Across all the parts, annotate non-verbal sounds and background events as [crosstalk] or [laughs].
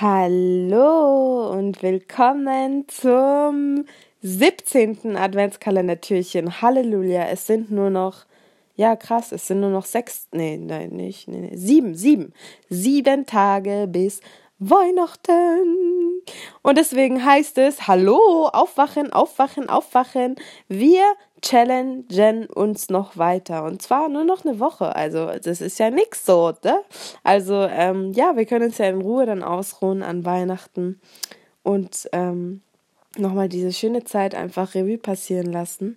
Hallo und willkommen zum 17. Adventskalendertürchen. Halleluja, es sind nur noch, ja krass, es sind nur noch sechs, nee, nein, nicht, nee, nee, sieben, sieben, sieben Tage bis Weihnachten. Und deswegen heißt es, hallo, aufwachen, aufwachen, aufwachen. Wir challengen uns noch weiter. Und zwar nur noch eine Woche. Also, das ist ja nix so, ne? Also, ähm, ja, wir können uns ja in Ruhe dann ausruhen an Weihnachten und ähm, nochmal diese schöne Zeit einfach Revue passieren lassen.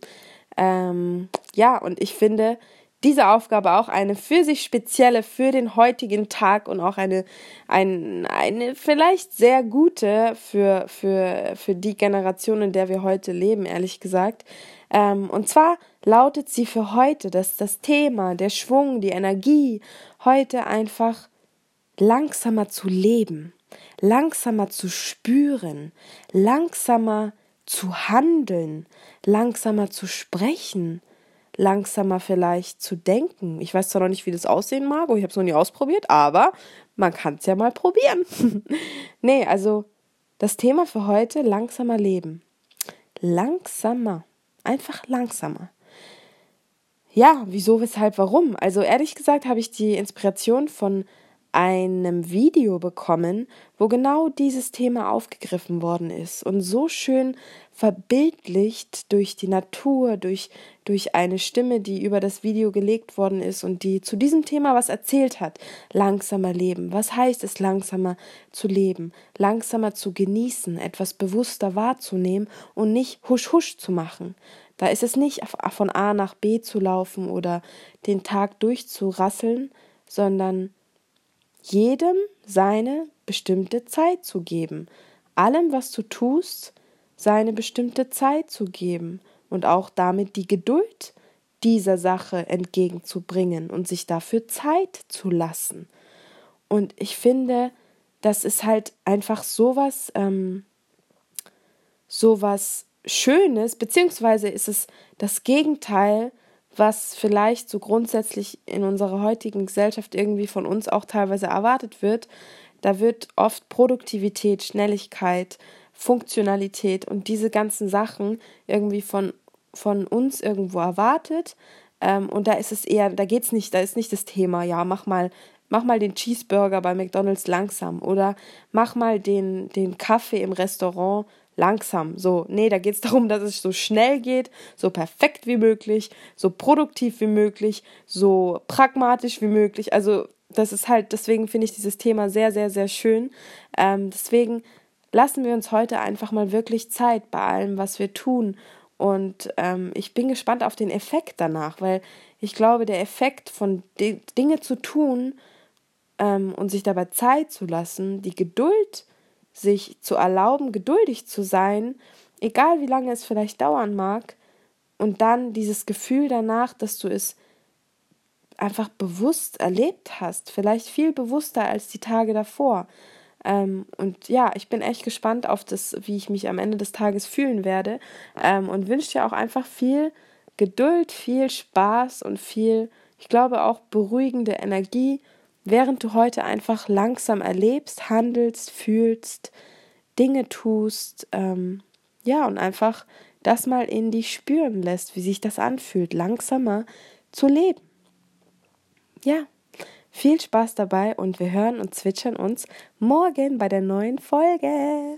Ähm, ja, und ich finde, diese Aufgabe auch eine für sich spezielle für den heutigen Tag und auch eine, ein, eine vielleicht sehr gute für, für, für die Generation, in der wir heute leben, ehrlich gesagt. Ähm, und zwar lautet sie für heute, dass das Thema, der Schwung, die Energie heute einfach langsamer zu leben, langsamer zu spüren, langsamer zu handeln, langsamer zu sprechen, langsamer vielleicht zu denken. Ich weiß zwar noch nicht, wie das aussehen mag, ich habe es noch nie ausprobiert, aber man kann es ja mal probieren. [laughs] nee, also das Thema für heute, langsamer leben. Langsamer. Einfach langsamer. Ja, wieso, weshalb, warum? Also ehrlich gesagt habe ich die Inspiration von einem Video bekommen, wo genau dieses Thema aufgegriffen worden ist und so schön verbildlicht durch die Natur, durch, durch eine Stimme, die über das Video gelegt worden ist und die zu diesem Thema was erzählt hat. Langsamer leben. Was heißt es, langsamer zu leben? Langsamer zu genießen, etwas bewusster wahrzunehmen und nicht husch husch zu machen. Da ist es nicht von A nach B zu laufen oder den Tag durchzurasseln, sondern jedem seine bestimmte Zeit zu geben, allem, was du tust, seine bestimmte Zeit zu geben und auch damit die Geduld dieser Sache entgegenzubringen und sich dafür Zeit zu lassen. Und ich finde, das ist halt einfach sowas, ähm, sowas Schönes, beziehungsweise ist es das Gegenteil was vielleicht so grundsätzlich in unserer heutigen Gesellschaft irgendwie von uns auch teilweise erwartet wird. Da wird oft Produktivität, Schnelligkeit, Funktionalität und diese ganzen Sachen irgendwie von, von uns irgendwo erwartet. Ähm, und da ist es eher, da geht's nicht, da ist nicht das Thema, ja, mach mal, mach mal den Cheeseburger bei McDonalds langsam oder mach mal den, den Kaffee im Restaurant langsam. So, nee, da geht es [laughs] darum, dass es so schnell geht, so perfekt wie möglich, so produktiv wie möglich, so pragmatisch wie möglich. Also, das ist halt, deswegen finde ich dieses Thema sehr, sehr, sehr schön. Ähm, deswegen lassen wir uns heute einfach mal wirklich Zeit bei allem, was wir tun. Und ähm, ich bin gespannt auf den Effekt danach, weil ich glaube, der Effekt von Dinge zu tun ähm, und sich dabei Zeit zu lassen, die Geduld, sich zu erlauben, geduldig zu sein, egal wie lange es vielleicht dauern mag, und dann dieses Gefühl danach, dass du es einfach bewusst erlebt hast, vielleicht viel bewusster als die Tage davor. Ähm, und ja, ich bin echt gespannt auf das, wie ich mich am Ende des Tages fühlen werde ähm, und wünsche dir auch einfach viel Geduld, viel Spaß und viel, ich glaube auch beruhigende Energie während du heute einfach langsam erlebst, handelst, fühlst, Dinge tust, ähm, ja, und einfach das mal in dich spüren lässt, wie sich das anfühlt, langsamer zu leben. Ja, viel Spaß dabei und wir hören und zwitschern uns morgen bei der neuen Folge.